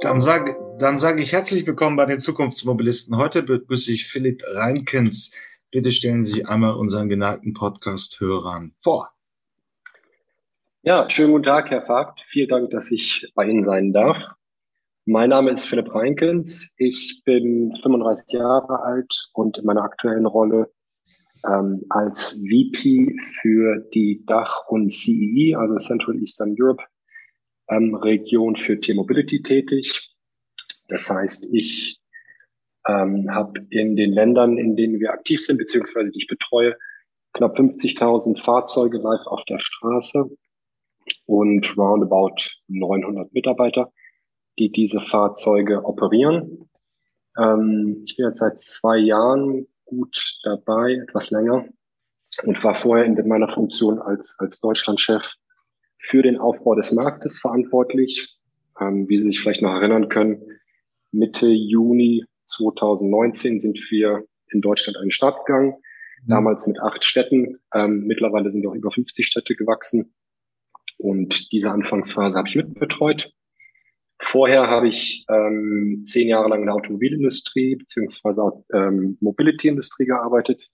Dann sage dann sag ich herzlich willkommen bei den Zukunftsmobilisten. Heute begrüße ich Philipp Reinkens. Bitte stellen Sie sich einmal unseren geneigten Podcast-Hörern vor. Ja, schönen guten Tag, Herr Vogt. Vielen Dank, dass ich bei Ihnen sein darf. Mein Name ist Philipp Reinkens. Ich bin 35 Jahre alt und in meiner aktuellen Rolle ähm, als VP für die Dach und CEE, e, also Central Eastern Europe ähm, Region für T-Mobility tätig. Das heißt, ich ähm, habe in den Ländern, in denen wir aktiv sind, beziehungsweise die ich betreue, knapp 50.000 Fahrzeuge live auf der Straße und roundabout 900 Mitarbeiter, die diese Fahrzeuge operieren. Ähm, ich bin jetzt seit zwei Jahren gut dabei, etwas länger, und war vorher in meiner Funktion als, als Deutschlandchef für den Aufbau des Marktes verantwortlich. Ähm, wie Sie sich vielleicht noch erinnern können, Mitte Juni 2019 sind wir in Deutschland einen Start gegangen, mhm. damals mit acht Städten. Ähm, mittlerweile sind auch über 50 Städte gewachsen. Und diese Anfangsphase habe ich mitbetreut. Vorher habe ich ähm, zehn Jahre lang in der Automobilindustrie beziehungsweise ähm, Mobility-Industrie gearbeitet.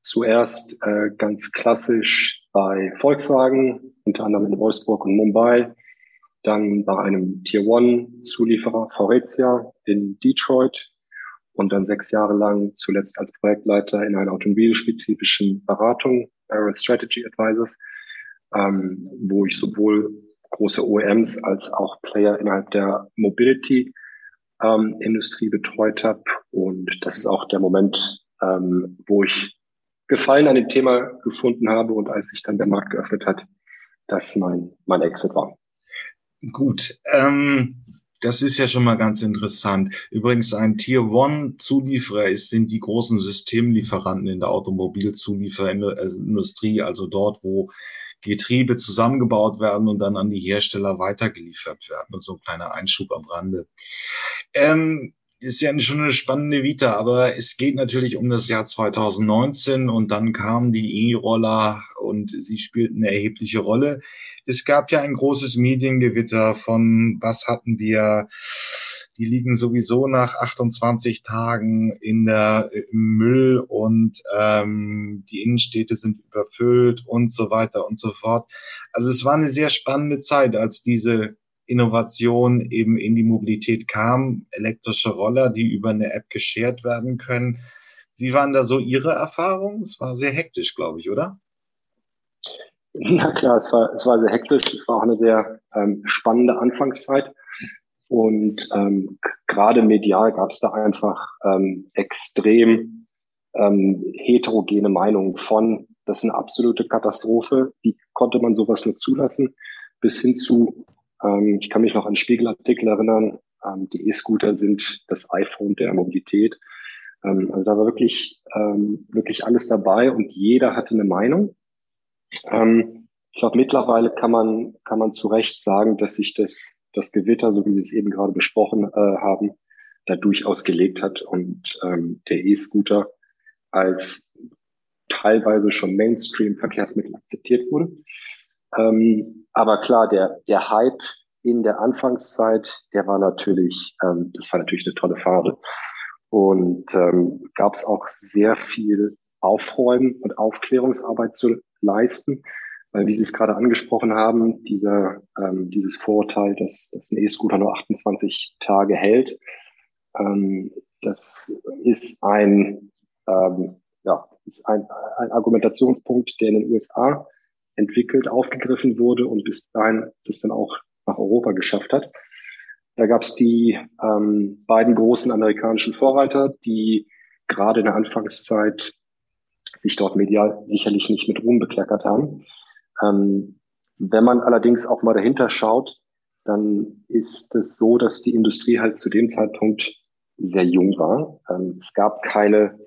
Zuerst äh, ganz klassisch bei Volkswagen, unter anderem in Wolfsburg und Mumbai, dann bei einem Tier One Zulieferer Faurecia in Detroit und dann sechs Jahre lang zuletzt als Projektleiter in einer automobilspezifischen Beratung, Barrel Strategy Advisors, ähm, wo ich sowohl große OEMs als auch Player innerhalb der Mobility ähm, Industrie betreut habe. Und das ist auch der Moment, ähm, wo ich Gefallen an dem Thema gefunden habe und als sich dann der Markt geöffnet hat, das mein, mein Exit war. Gut, ähm, das ist ja schon mal ganz interessant. Übrigens ein Tier One Zulieferer ist, sind die großen Systemlieferanten in der Automobilzulieferindustrie, also dort, wo Getriebe zusammengebaut werden und dann an die Hersteller weitergeliefert werden. Und so ein kleiner Einschub am Rande. Ähm, ist ja schon eine spannende Vita, aber es geht natürlich um das Jahr 2019 und dann kamen die E-Roller und sie spielten eine erhebliche Rolle. Es gab ja ein großes Mediengewitter von, was hatten wir? Die liegen sowieso nach 28 Tagen in der im Müll und ähm, die Innenstädte sind überfüllt und so weiter und so fort. Also es war eine sehr spannende Zeit, als diese Innovation eben in die Mobilität kam, elektrische Roller, die über eine App geshared werden können. Wie waren da so Ihre Erfahrungen? Es war sehr hektisch, glaube ich, oder? Ja klar, es war, es war sehr hektisch. Es war auch eine sehr ähm, spannende Anfangszeit. Und ähm, gerade medial gab es da einfach ähm, extrem ähm, heterogene Meinungen von, das ist eine absolute Katastrophe, wie konnte man sowas nur zulassen, bis hin zu, ähm, ich kann mich noch an Spiegelartikel erinnern. Ähm, die E-Scooter sind das iPhone der Mobilität. Ähm, also da war wirklich, ähm, wirklich alles dabei und jeder hatte eine Meinung. Ähm, ich glaube, mittlerweile kann man, kann man zu Recht sagen, dass sich das, das Gewitter, so wie Sie es eben gerade besprochen äh, haben, da durchaus gelegt hat und ähm, der E-Scooter als teilweise schon Mainstream-Verkehrsmittel akzeptiert wurde. Ähm, aber klar, der, der Hype in der Anfangszeit, der war natürlich, ähm, das war natürlich eine tolle Phase. Und ähm, gab es auch sehr viel Aufräumen und Aufklärungsarbeit zu leisten, weil wie Sie es gerade angesprochen haben, dieser, ähm, dieses Vorurteil, dass, dass ein E-Scooter nur 28 Tage hält, ähm, das ist ein, ähm, ja, ist ein, ein Argumentationspunkt, der in den USA entwickelt, aufgegriffen wurde und bis dahin das dann auch nach Europa geschafft hat. Da gab es die ähm, beiden großen amerikanischen Vorreiter, die gerade in der Anfangszeit sich dort medial sicherlich nicht mit Ruhm bekleckert haben. Ähm, wenn man allerdings auch mal dahinter schaut, dann ist es so, dass die Industrie halt zu dem Zeitpunkt sehr jung war. Ähm, es gab keine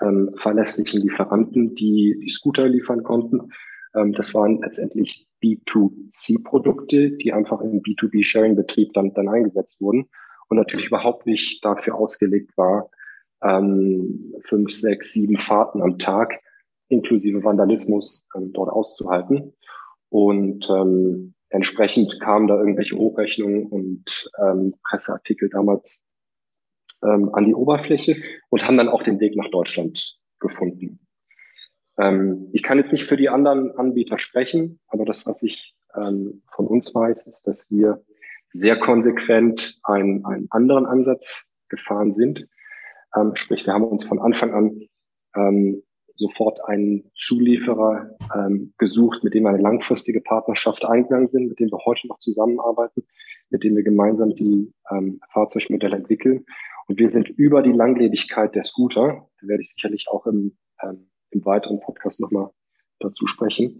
ähm, verlässlichen Lieferanten, die die Scooter liefern konnten. Ähm, das waren letztendlich B2C-Produkte, die einfach im B2B-Sharing-Betrieb dann, dann eingesetzt wurden und natürlich überhaupt nicht dafür ausgelegt war, ähm, fünf, sechs, sieben Fahrten am Tag inklusive Vandalismus ähm, dort auszuhalten. Und ähm, entsprechend kamen da irgendwelche Hochrechnungen und ähm, Presseartikel damals ähm, an die Oberfläche und haben dann auch den Weg nach Deutschland gefunden. Ähm, ich kann jetzt nicht für die anderen Anbieter sprechen, aber das, was ich ähm, von uns weiß, ist, dass wir sehr konsequent einen, einen anderen Ansatz gefahren sind. Ähm, sprich, wir haben uns von Anfang an ähm, sofort einen Zulieferer ähm, gesucht, mit dem wir eine langfristige Partnerschaft eingegangen sind, mit dem wir heute noch zusammenarbeiten, mit dem wir gemeinsam die ähm, Fahrzeugmodelle entwickeln. Und wir sind über die Langlebigkeit der Scooter, da werde ich sicherlich auch im, ähm, im weiteren Podcast nochmal dazu sprechen,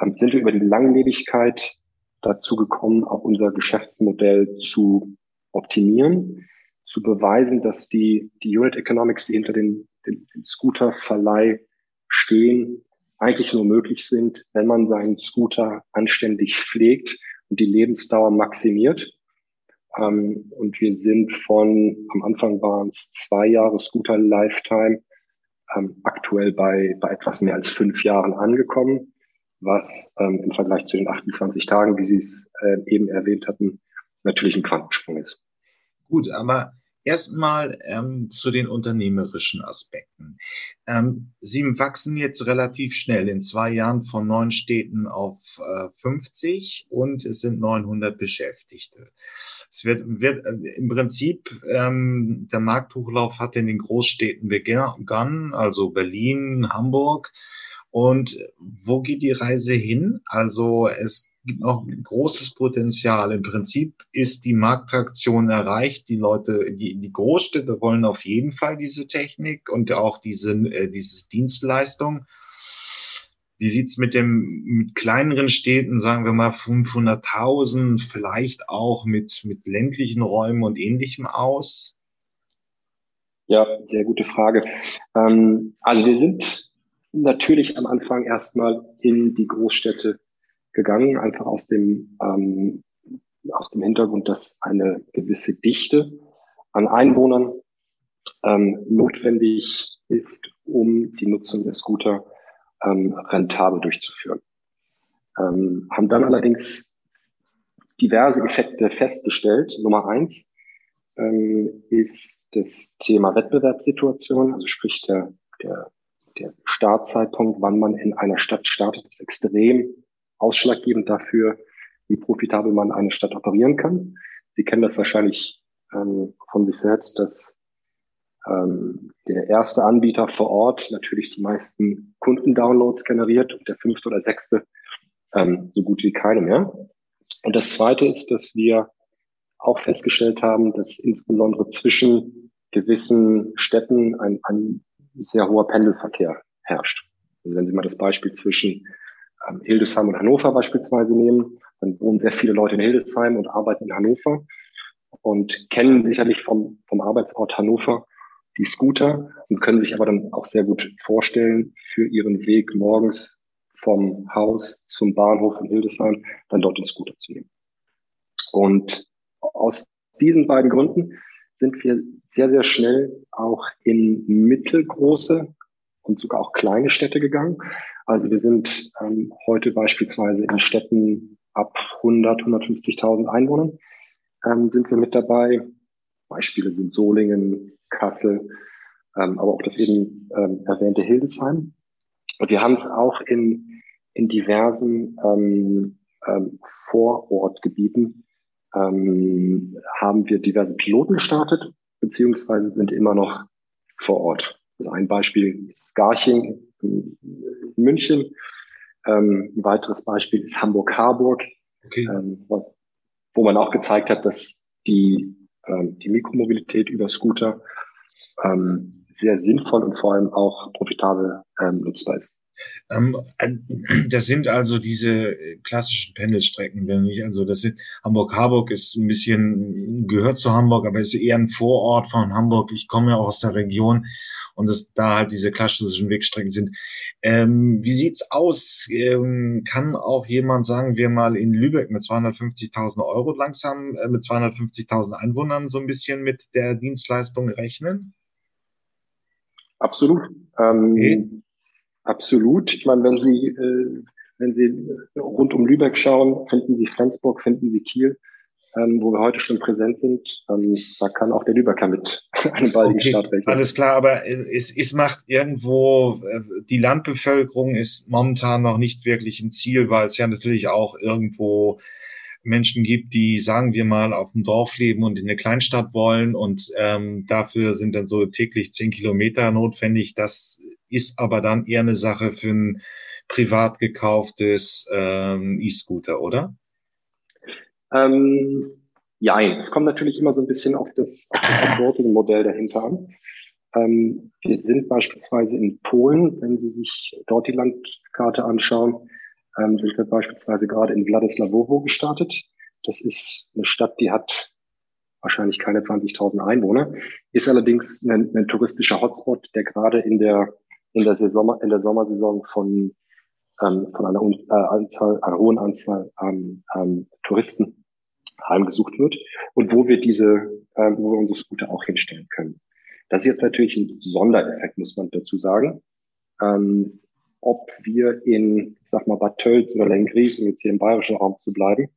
ähm, sind wir über die Langlebigkeit dazu gekommen, auch unser Geschäftsmodell zu optimieren, zu beweisen, dass die, die Unit Economics, die hinter den, den, den Scooterverleih stehen, eigentlich nur möglich sind, wenn man seinen Scooter anständig pflegt und die Lebensdauer maximiert. Ähm, und wir sind von, am Anfang waren es zwei Jahre Scooter Lifetime, ähm, aktuell bei, bei etwas mehr als fünf Jahren angekommen was ähm, im Vergleich zu den 28 Tagen, wie Sie es äh, eben erwähnt hatten, natürlich ein Quantensprung ist. Gut, aber erstmal ähm, zu den unternehmerischen Aspekten. Ähm, Sie wachsen jetzt relativ schnell in zwei Jahren von neun Städten auf äh, 50 und es sind 900 Beschäftigte. Es wird, wird äh, im Prinzip ähm, der Markthochlauf hat in den Großstädten begonnen, also Berlin, Hamburg. Und wo geht die Reise hin? Also es gibt noch großes Potenzial. Im Prinzip ist die Markttraktion erreicht. Die Leute, die, die Großstädte wollen auf jeden Fall diese Technik und auch diese, äh, diese Dienstleistung. Wie sieht's mit dem, mit kleineren Städten, sagen wir mal 500.000, vielleicht auch mit, mit ländlichen Räumen und ähnlichem aus? Ja, sehr gute Frage. Ähm, also wir sind natürlich am Anfang erstmal in die Großstädte gegangen, einfach aus dem, ähm, aus dem Hintergrund, dass eine gewisse Dichte an Einwohnern ähm, notwendig ist, um die Nutzung der Scooter ähm, rentabel durchzuführen. Ähm, haben dann allerdings diverse Effekte festgestellt. Nummer eins ähm, ist das Thema Wettbewerbssituation, also sprich der, der der Startzeitpunkt, wann man in einer Stadt startet, ist extrem ausschlaggebend dafür, wie profitabel man eine Stadt operieren kann. Sie kennen das wahrscheinlich ähm, von sich selbst, dass ähm, der erste Anbieter vor Ort natürlich die meisten Kundendownloads generiert und der fünfte oder sechste ähm, so gut wie keine mehr. Und das zweite ist, dass wir auch festgestellt haben, dass insbesondere zwischen gewissen Städten ein, ein sehr hoher Pendelverkehr herrscht. Also wenn Sie mal das Beispiel zwischen Hildesheim und Hannover beispielsweise nehmen, dann wohnen sehr viele Leute in Hildesheim und arbeiten in Hannover und kennen sicherlich vom, vom Arbeitsort Hannover die Scooter und können sich aber dann auch sehr gut vorstellen, für ihren Weg morgens vom Haus zum Bahnhof in Hildesheim dann dort den Scooter zu nehmen. Und aus diesen beiden Gründen sind wir sehr, sehr schnell auch in mittelgroße und sogar auch kleine Städte gegangen. Also wir sind ähm, heute beispielsweise in Städten ab 100, 150.000 Einwohnern ähm, sind wir mit dabei. Beispiele sind Solingen, Kassel, ähm, aber auch das eben ähm, erwähnte Hildesheim. Und wir haben es auch in, in diversen ähm, ähm, Vorortgebieten ähm, haben wir diverse Piloten gestartet, beziehungsweise sind immer noch vor Ort. Also ein Beispiel ist Garching in, München. Ähm, ein weiteres Beispiel ist Hamburg-Harburg, okay. ähm, wo man auch gezeigt hat, dass die, ähm, die Mikromobilität über Scooter ähm, sehr sinnvoll und vor allem auch profitabel ähm, nutzbar ist. Ähm, das sind also diese klassischen Pendelstrecken, wenn ich, also das sind Hamburg-Harburg ist ein bisschen gehört zu Hamburg, aber ist eher ein Vorort von Hamburg. Ich komme ja auch aus der Region und das, da halt diese klassischen Wegstrecken sind. Ähm, wie sieht's aus? Ähm, kann auch jemand, sagen wir mal, in Lübeck mit 250.000 Euro langsam äh, mit 250.000 Einwohnern so ein bisschen mit der Dienstleistung rechnen? Absolut. Ähm, okay. Absolut. Ich meine, wenn Sie, äh, Wenn Sie rund um Lübeck schauen, finden Sie Flensburg, finden Sie Kiel, ähm, wo wir heute schon präsent sind. Ähm, da kann auch der Lübecker mit einem baldigen okay, Start rechnen. Alles klar, aber es, es macht irgendwo, äh, die Landbevölkerung ist momentan noch nicht wirklich ein Ziel, weil es ja natürlich auch irgendwo Menschen gibt, die, sagen wir mal, auf dem Dorf leben und in eine Kleinstadt wollen und ähm, dafür sind dann so täglich zehn Kilometer notwendig. Das ist aber dann eher eine Sache für ein privat gekauftes ähm, E-Scooter, oder? Ähm, ja, es kommt natürlich immer so ein bisschen auf das, auf das Reporting-Modell dahinter an. Ähm, wir sind beispielsweise in Polen, wenn Sie sich dort die Landkarte anschauen, ähm, sind wir beispielsweise gerade in Wladislawowo gestartet. Das ist eine Stadt, die hat wahrscheinlich keine 20.000 Einwohner, ist allerdings ein, ein, touristischer Hotspot, der gerade in der in der Saison in der Sommersaison von ähm, von einer, äh, Anzahl, einer hohen Anzahl an ähm, Touristen heimgesucht wird und wo wir diese, ähm, wo wir unsere Scooter auch hinstellen können. Das ist jetzt natürlich ein Sondereffekt, muss man dazu sagen. Ähm, ob wir in, ich sag mal, Bad Tölz oder Lengries, um jetzt hier im bayerischen Raum zu bleiben,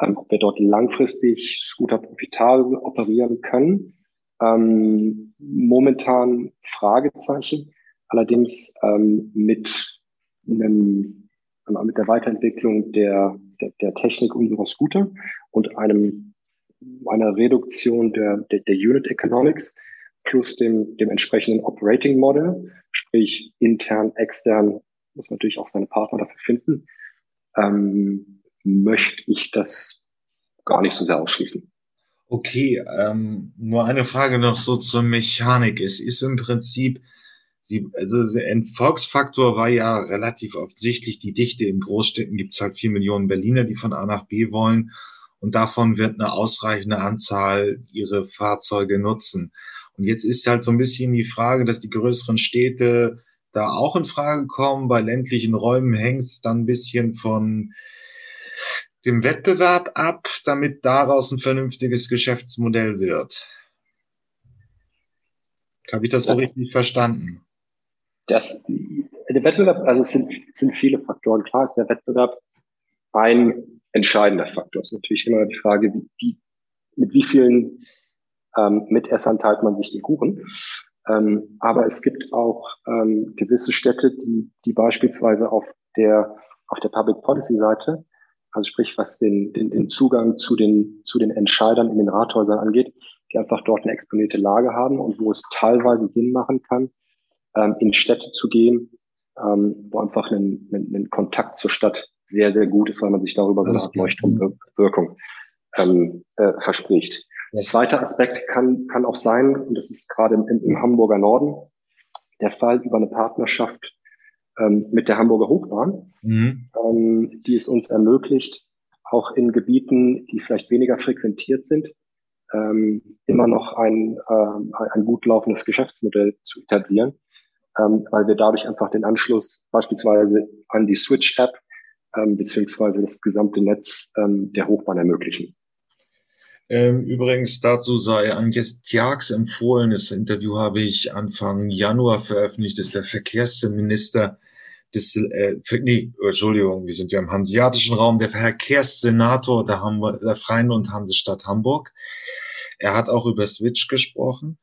ähm, ob wir dort langfristig Scooter profitabel operieren können. Ähm, momentan Fragezeichen, allerdings ähm, mit einem, mit der Weiterentwicklung der, der, der Technik unserer Scooter und einem, einer Reduktion der, der, der Unit Economics plus dem, dem entsprechenden Operating Model, sprich intern, extern, muss man natürlich auch seine Partner dafür finden, ähm, möchte ich das gar nicht so sehr ausschließen. Okay, ähm, nur eine Frage noch so zur Mechanik. Es ist im Prinzip, sie, also ein Volksfaktor war ja relativ offensichtlich die Dichte. In Großstädten gibt es halt vier Millionen Berliner, die von A nach B wollen und davon wird eine ausreichende Anzahl ihre Fahrzeuge nutzen. Und jetzt ist halt so ein bisschen die Frage, dass die größeren Städte da auch in Frage kommen. Bei ländlichen Räumen hängt es dann ein bisschen von dem Wettbewerb ab, damit daraus ein vernünftiges Geschäftsmodell wird. Habe ich das, das so richtig verstanden? Das, der Wettbewerb, also es sind, sind viele Faktoren. Klar ist der Wettbewerb ein entscheidender Faktor. Es ist natürlich immer die Frage, wie, wie, mit wie vielen ähm, Mitessern teilt man sich die Kuchen. Ähm, aber es gibt auch ähm, gewisse Städte, die, die beispielsweise auf der, auf der Public Policy Seite, also sprich, was den, den, den Zugang zu den, zu den Entscheidern in den Rathäusern angeht, die einfach dort eine exponierte Lage haben und wo es teilweise Sinn machen kann, ähm, in Städte zu gehen, ähm, wo einfach ein, ein, ein Kontakt zur Stadt sehr, sehr gut ist, weil man sich darüber so eine Art Leuchtturmwirkung ähm, äh, verspricht. Der zweite Aspekt kann, kann auch sein, und das ist gerade im, im Hamburger Norden der Fall über eine Partnerschaft ähm, mit der Hamburger Hochbahn, mhm. ähm, die es uns ermöglicht, auch in Gebieten, die vielleicht weniger frequentiert sind, ähm, immer noch ein, ähm, ein gut laufendes Geschäftsmodell zu etablieren, ähm, weil wir dadurch einfach den Anschluss beispielsweise an die Switch-App ähm, beziehungsweise das gesamte Netz ähm, der Hochbahn ermöglichen. Ähm, übrigens dazu sei Agnes Tjax empfohlen. Das Interview habe ich Anfang Januar veröffentlicht. Das ist der Verkehrsminister des, äh, nee, Entschuldigung, wir sind ja im hanseatischen Raum, der Verkehrssenator der, Hamburg, der Freien und Hansestadt Hamburg. Er hat auch über Switch gesprochen.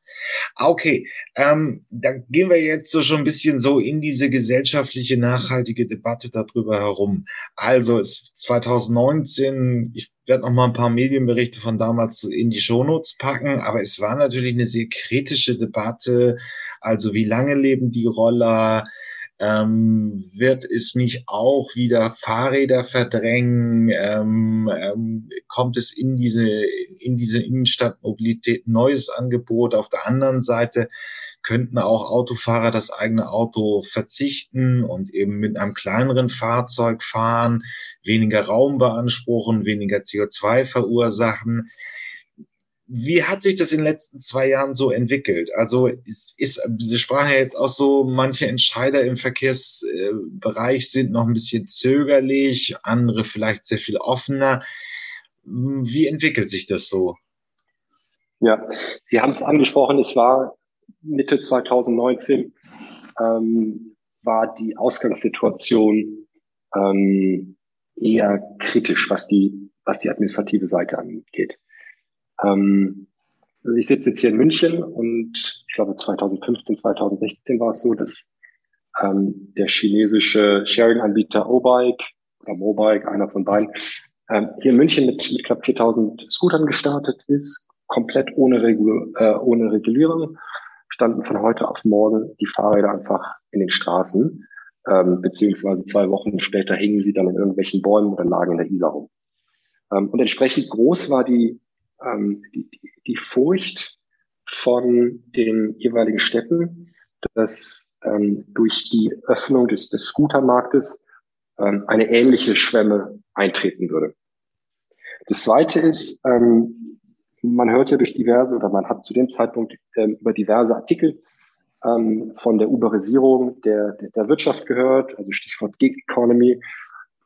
Ah, okay, ähm, da gehen wir jetzt so schon ein bisschen so in diese gesellschaftliche nachhaltige Debatte darüber herum. Also es 2019, ich werde noch mal ein paar Medienberichte von damals in die Shownotes packen, aber es war natürlich eine sehr kritische Debatte. Also wie lange leben die Roller? Ähm, wird es nicht auch wieder Fahrräder verdrängen? Ähm, ähm, kommt es in diese, in diese Innenstadtmobilität neues Angebot? Auf der anderen Seite könnten auch Autofahrer das eigene Auto verzichten und eben mit einem kleineren Fahrzeug fahren, weniger Raum beanspruchen, weniger CO2 verursachen. Wie hat sich das in den letzten zwei Jahren so entwickelt? Also ist, ist Sie sprachen ja jetzt auch so, manche Entscheider im Verkehrsbereich sind noch ein bisschen zögerlich, andere vielleicht sehr viel offener. Wie entwickelt sich das so? Ja, Sie haben es angesprochen, es war Mitte 2019, ähm, war die Ausgangssituation ähm, eher kritisch, was die, was die administrative Seite angeht. Ähm, also ich sitze jetzt hier in München und ich glaube 2015, 2016 war es so, dass ähm, der chinesische Sharing-Anbieter O-Bike oder Mobike, einer von beiden, ähm, hier in München mit, mit knapp 4000 Scootern gestartet ist, komplett ohne, Regul äh, ohne Regulierung, standen von heute auf morgen die Fahrräder einfach in den Straßen, ähm, beziehungsweise zwei Wochen später hingen sie dann in irgendwelchen Bäumen oder lagen in der Isar rum. Ähm, und entsprechend groß war die, ähm, die, die Furcht von den jeweiligen Städten, dass ähm, durch die Öffnung des, des Scootermarktes ähm, eine ähnliche Schwemme eintreten würde. Das Zweite ist, ähm, man hört ja durch diverse oder man hat zu dem Zeitpunkt ähm, über diverse Artikel ähm, von der Uberisierung der, der, der Wirtschaft gehört, also Stichwort Gig Economy.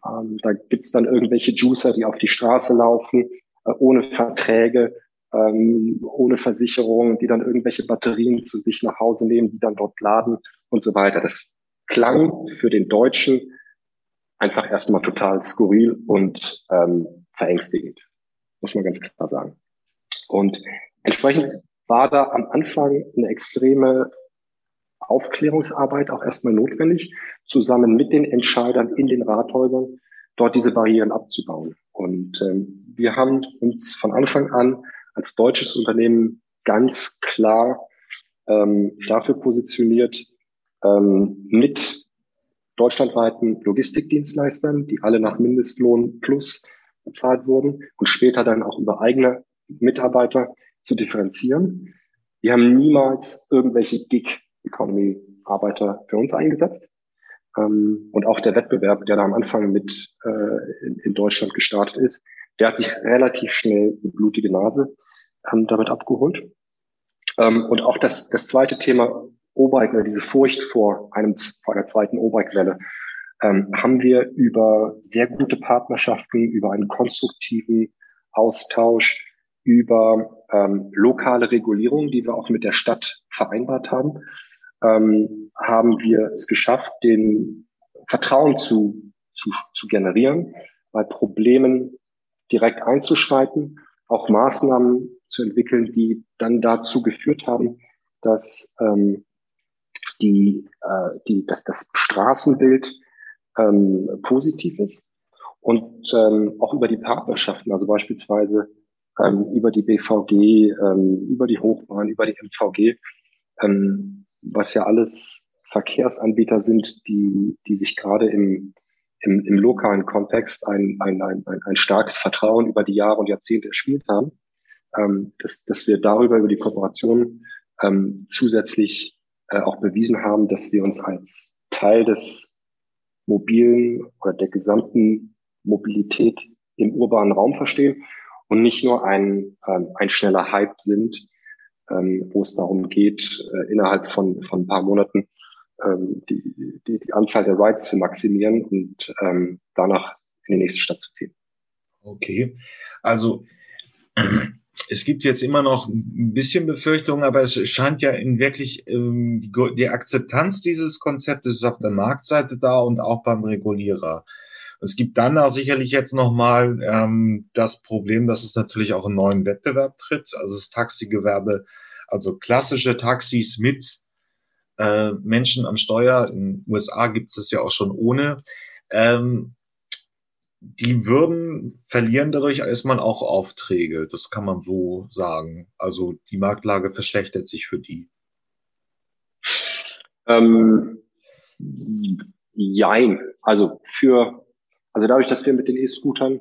Ähm, da gibt's dann irgendwelche Juicer, die auf die Straße laufen, ohne Verträge, ähm, ohne Versicherung, die dann irgendwelche Batterien zu sich nach Hause nehmen, die dann dort laden und so weiter. Das klang für den Deutschen einfach erstmal total skurril und ähm, verängstigend, muss man ganz klar sagen. Und entsprechend war da am Anfang eine extreme Aufklärungsarbeit auch erstmal notwendig, zusammen mit den Entscheidern in den Rathäusern, dort diese Barrieren abzubauen. Und ähm, wir haben uns von Anfang an als deutsches Unternehmen ganz klar ähm, dafür positioniert, ähm, mit deutschlandweiten Logistikdienstleistern, die alle nach Mindestlohn plus bezahlt wurden und später dann auch über eigene Mitarbeiter zu differenzieren. Wir haben niemals irgendwelche Gig-Economy-Arbeiter für uns eingesetzt. Ähm, und auch der Wettbewerb, der da am Anfang mit äh, in, in, Deutschland gestartet ist, der hat sich relativ schnell eine blutige Nase ähm, damit abgeholt. Ähm, und auch das, das zweite Thema O-Bike, diese Furcht vor einem, vor einer zweiten O-Bike-Welle, ähm, haben wir über sehr gute Partnerschaften, über einen konstruktiven Austausch, über ähm, lokale Regulierung, die wir auch mit der Stadt vereinbart haben, ähm, haben wir es geschafft, den Vertrauen zu, zu, zu generieren, bei Problemen direkt einzuschreiten, auch Maßnahmen zu entwickeln, die dann dazu geführt haben, dass ähm, die, äh, die, dass das Straßenbild ähm, positiv ist und ähm, auch über die Partnerschaften, also beispielsweise ähm, über die BVG, ähm, über die Hochbahn, über die MVG, ähm, was ja alles Verkehrsanbieter sind, die, die sich gerade im, im, im lokalen Kontext ein, ein, ein, ein starkes Vertrauen über die Jahre und Jahrzehnte erspielt haben, ähm, dass, dass wir darüber, über die Kooperation ähm, zusätzlich äh, auch bewiesen haben, dass wir uns als Teil des mobilen oder der gesamten Mobilität im urbanen Raum verstehen und nicht nur ein, ähm, ein schneller Hype sind, ähm, wo es darum geht, äh, innerhalb von, von ein paar Monaten ähm, die, die, die Anzahl der Rides zu maximieren und ähm, danach in die nächste Stadt zu ziehen. Okay, also es gibt jetzt immer noch ein bisschen Befürchtung, aber es scheint ja in wirklich ähm, die, die Akzeptanz dieses Konzeptes ist auf der Marktseite da und auch beim Regulierer. Es gibt dann auch sicherlich jetzt nochmal ähm, das Problem, dass es natürlich auch einen neuen Wettbewerb tritt. Also das Taxigewerbe, also klassische Taxis mit äh, Menschen am Steuer. In den USA gibt es ja auch schon ohne. Ähm, die würden verlieren dadurch erstmal auch Aufträge. Das kann man so sagen. Also die Marktlage verschlechtert sich für die. Ähm, jein. Also für, also dadurch, dass wir mit den E-Scootern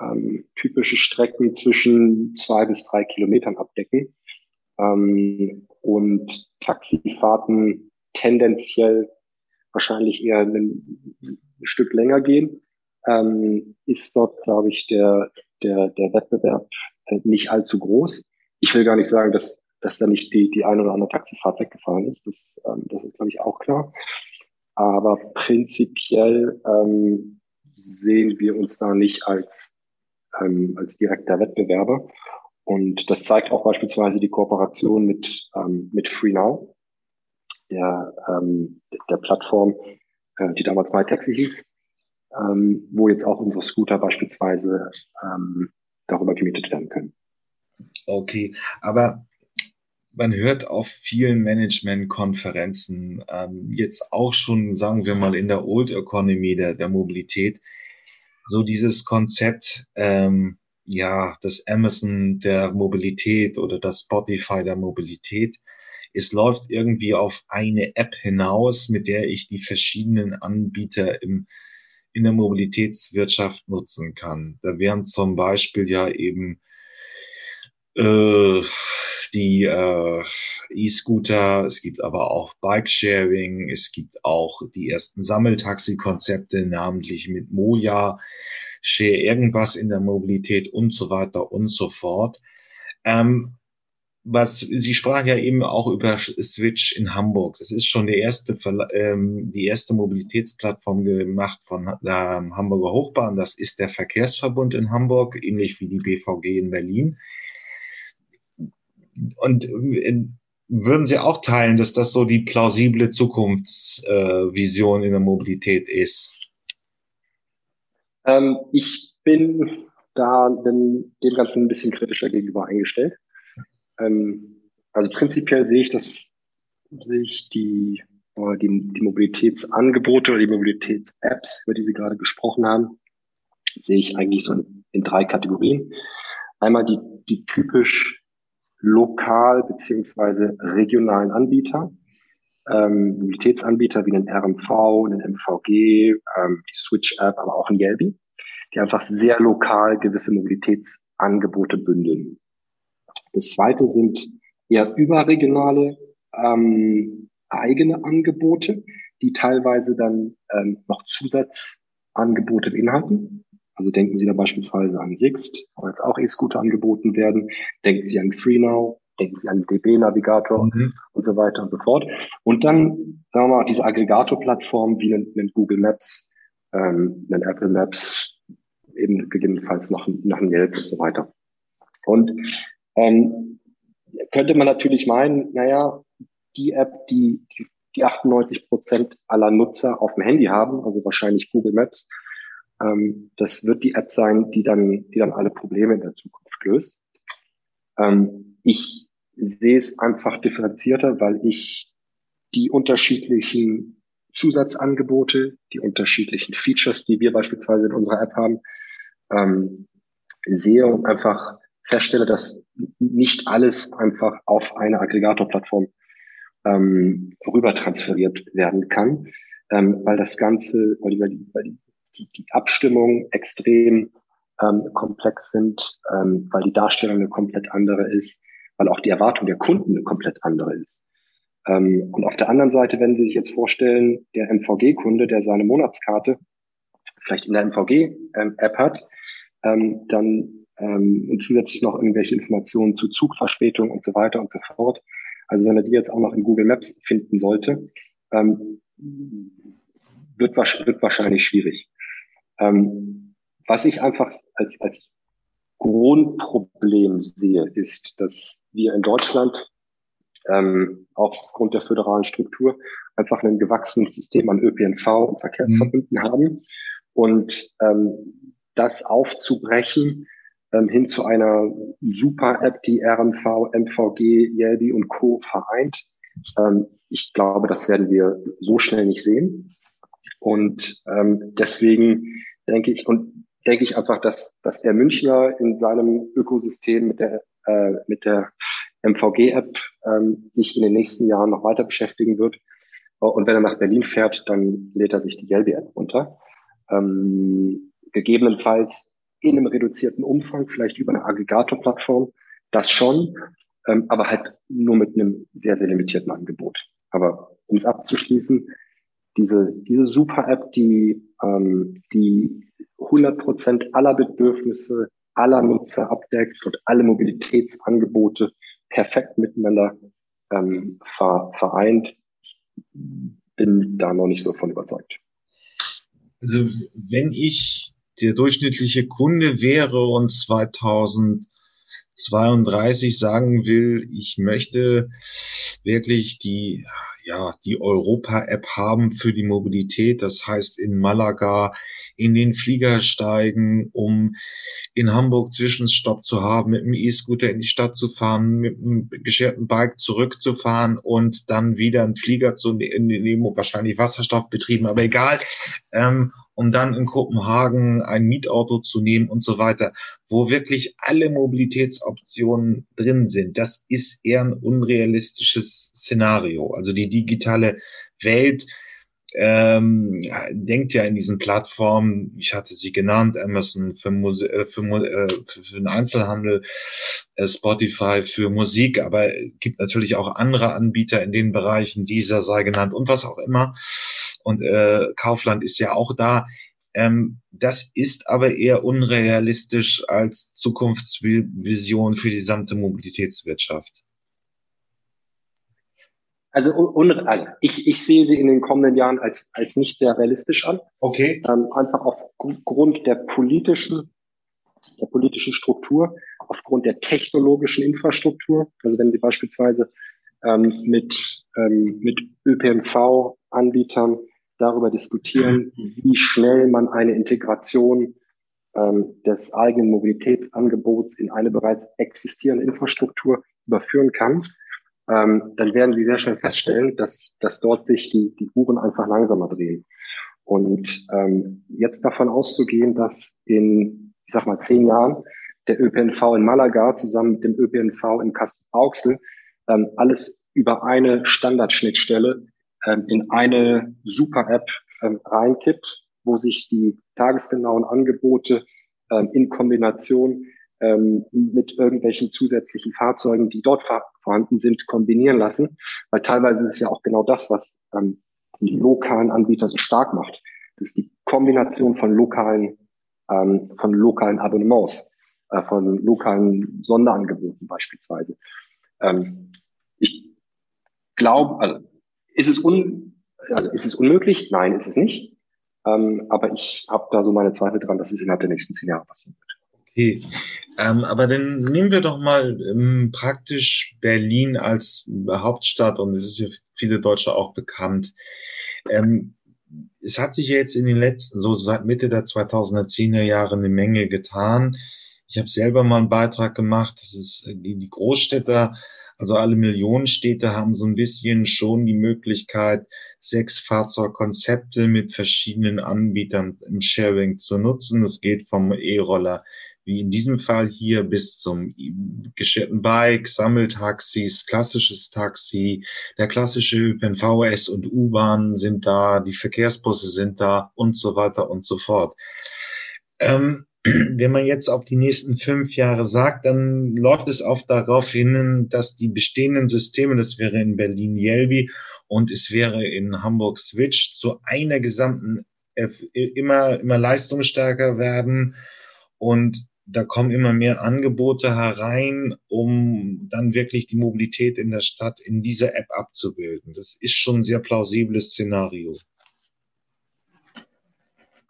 ähm, typische Strecken zwischen zwei bis drei Kilometern abdecken ähm, und Taxifahrten tendenziell wahrscheinlich eher ein, Stück länger gehen, ähm, ist dort, glaube ich, der, der, der Wettbewerb äh, nicht allzu groß. Ich will gar nicht sagen, dass, dass da nicht die, die eine oder andere Taxifahrt weggefallen ist. Das, ähm, das ist, glaube ich, auch klar. Aber prinzipiell ähm, sehen wir uns da nicht als, ähm, als direkter Wettbewerber. Und das zeigt auch beispielsweise die Kooperation mit, ähm, mit FreeNow, der, ähm, der Plattform, äh, die damals MyTaxi hieß, ähm, wo jetzt auch unsere Scooter beispielsweise ähm, darüber gemietet werden können. Okay, aber man hört auf vielen Management-Konferenzen ähm, jetzt auch schon, sagen wir mal, in der Old Economy der, der Mobilität, so dieses Konzept, ähm, ja, das Amazon der Mobilität oder das Spotify der Mobilität. Es läuft irgendwie auf eine App hinaus, mit der ich die verschiedenen Anbieter im, in der Mobilitätswirtschaft nutzen kann. Da wären zum Beispiel ja eben äh, die äh, E-Scooter, es gibt aber auch Bike-Sharing, es gibt auch die ersten Sammeltaxi-Konzepte, namentlich mit Moja, Share irgendwas in der Mobilität und so weiter und so fort. Ähm, was Sie sprachen ja eben auch über Switch in Hamburg. Das ist schon die erste ähm, die erste Mobilitätsplattform gemacht von der Hamburger Hochbahn. Das ist der Verkehrsverbund in Hamburg, ähnlich wie die BVG in Berlin. Und äh, würden Sie auch teilen, dass das so die plausible Zukunftsvision äh, in der Mobilität ist? Ähm, ich bin da dem, dem Ganzen ein bisschen kritischer gegenüber eingestellt. Ähm, also prinzipiell sehe ich, dass sich die, äh, die, die Mobilitätsangebote oder die Mobilitäts-Apps, über die Sie gerade gesprochen haben, sehe ich eigentlich so in, in drei Kategorien. Einmal die, die typisch lokal beziehungsweise regionalen Anbieter, ähm, Mobilitätsanbieter wie den RMV, den MVG, ähm, die Switch-App, aber auch ein Yelby, die einfach sehr lokal gewisse Mobilitätsangebote bündeln. Das zweite sind eher überregionale ähm, eigene Angebote, die teilweise dann ähm, noch Zusatzangebote beinhalten. Also denken Sie da beispielsweise an Sixt, wo jetzt auch E-Scooter angeboten werden. Denken Sie an FreeNow, denken Sie an DB-Navigator mhm. und so weiter und so fort. Und dann, sagen wir mal, diese Aggregator-Plattformen wie einen, Google Maps, ähm, einen Apple Maps, eben gegebenenfalls noch, noch ein Yelp und so weiter. Und ähm, könnte man natürlich meinen, naja, die App, die, die 98 Prozent aller Nutzer auf dem Handy haben, also wahrscheinlich Google Maps, ähm, das wird die App sein, die dann, die dann alle Probleme in der Zukunft löst. Ähm, ich sehe es einfach differenzierter, weil ich die unterschiedlichen Zusatzangebote, die unterschiedlichen Features, die wir beispielsweise in unserer App haben, ähm, sehe und einfach feststelle, dass nicht alles einfach auf eine Aggregatorplattform ähm, rüber transferiert werden kann, ähm, weil das Ganze, weil die, weil die, die, Abstimmung extrem ähm, komplex sind, ähm, weil die Darstellung eine komplett andere ist, weil auch die Erwartung der Kunden eine komplett andere ist. Ähm, und auf der anderen Seite, wenn Sie sich jetzt vorstellen, der MVG-Kunde, der seine Monatskarte vielleicht in der MVG-App hat, ähm, dann ähm, und zusätzlich noch irgendwelche Informationen zu Zugverspätung und so weiter und so fort. Also wenn er die jetzt auch noch in Google Maps finden sollte, ähm, wird, wird wahrscheinlich schwierig. Ähm, was ich einfach als, als Grundproblem sehe, ist, dass wir in Deutschland ähm, auch aufgrund der föderalen Struktur einfach ein gewachsenes System an ÖPNV und Verkehrsverbünden mhm. haben. Und ähm, das aufzubrechen ähm, hin zu einer Super-App, die RMV, MVG, Yelby und Co. vereint, ähm, ich glaube, das werden wir so schnell nicht sehen. Und ähm, deswegen denke ich, und denke ich einfach, dass, dass der Münchner in seinem Ökosystem mit der, äh, mit der MVG-App ähm, sich in den nächsten Jahren noch weiter beschäftigen wird. Und wenn er nach Berlin fährt, dann lädt er sich die Yelby-App runter. Ähm, gegebenenfalls in einem reduzierten Umfang, vielleicht über eine Aggregator-Plattform, das schon, ähm, aber halt nur mit einem sehr, sehr limitierten Angebot. Aber um es abzuschließen, diese, diese Super-App, die, ähm, die 100 Prozent aller Bedürfnisse aller Nutzer abdeckt und alle Mobilitätsangebote perfekt miteinander ähm, vereint, bin da noch nicht so von überzeugt. Also wenn ich der durchschnittliche Kunde wäre und 2032 sagen will, ich möchte wirklich die ja, die Europa-App haben für die Mobilität. Das heißt, in Malaga in den Flieger steigen, um in Hamburg Zwischenstopp zu haben, mit dem E-Scooter in die Stadt zu fahren, mit dem gescherten Bike zurückzufahren und dann wieder einen Flieger zu nehmen, wahrscheinlich Wasserstoffbetrieben, aber egal. Ähm, um dann in Kopenhagen ein Mietauto zu nehmen und so weiter, wo wirklich alle Mobilitätsoptionen drin sind. Das ist eher ein unrealistisches Szenario. Also die digitale Welt ähm, denkt ja in diesen Plattformen, ich hatte sie genannt, Amazon für, Muse äh, für, äh, für, für den Einzelhandel, äh, Spotify für Musik, aber gibt natürlich auch andere Anbieter in den Bereichen, dieser sei genannt und was auch immer. Und äh, Kaufland ist ja auch da. Ähm, das ist aber eher unrealistisch als Zukunftsvision für die gesamte Mobilitätswirtschaft. Also, also ich, ich sehe sie in den kommenden Jahren als, als nicht sehr realistisch an. Okay. Ähm, einfach aufgrund der politischen, der politischen Struktur, aufgrund der technologischen Infrastruktur. Also wenn Sie beispielsweise ähm, mit, ähm, mit ÖPNV-Anbietern darüber diskutieren, wie schnell man eine Integration ähm, des eigenen Mobilitätsangebots in eine bereits existierende Infrastruktur überführen kann, ähm, dann werden Sie sehr schnell feststellen, dass, dass dort sich die, die Uhren einfach langsamer drehen. Und ähm, jetzt davon auszugehen, dass in, ich sag mal, zehn Jahren der ÖPNV in Malaga zusammen mit dem ÖPNV in Kassel-Auxel ähm, alles über eine Standardschnittstelle ähm, in eine Super-App ähm, reinkippt, wo sich die tagesgenauen Angebote ähm, in Kombination ähm, mit irgendwelchen zusätzlichen Fahrzeugen, die dort vorhanden sind, kombinieren lassen. Weil teilweise ist es ja auch genau das, was ähm, die lokalen Anbieter so stark macht. Das ist die Kombination von lokalen, ähm, von lokalen Abonnements, äh, von lokalen Sonderangeboten beispielsweise. Ich glaube, also ist es un, also ist es unmöglich? Nein, ist es nicht. Ähm, aber ich habe da so meine Zweifel dran, dass es innerhalb der nächsten zehn Jahre passieren wird. Okay, ähm, aber dann nehmen wir doch mal ähm, praktisch Berlin als Hauptstadt und es ist ja viele Deutsche auch bekannt. Ähm, es hat sich ja jetzt in den letzten, so seit Mitte der 2010er Jahre eine Menge getan. Ich habe selber mal einen Beitrag gemacht. Das ist die Großstädter, also alle Millionenstädte haben so ein bisschen schon die Möglichkeit, sechs Fahrzeugkonzepte mit verschiedenen Anbietern im Sharing zu nutzen. Das geht vom E-Roller wie in diesem Fall hier bis zum geschirrten Bike, Sammeltaxis, klassisches Taxi, der klassische ÖPNV, S und U-Bahn sind da, die Verkehrsbusse sind da und so weiter und so fort. Ähm, wenn man jetzt auf die nächsten fünf Jahre sagt, dann läuft es oft darauf hin, dass die bestehenden Systeme, das wäre in Berlin Yelby und es wäre in Hamburg Switch, zu einer gesamten immer, immer leistungsstärker werden und da kommen immer mehr Angebote herein, um dann wirklich die Mobilität in der Stadt in dieser App abzubilden. Das ist schon ein sehr plausibles Szenario.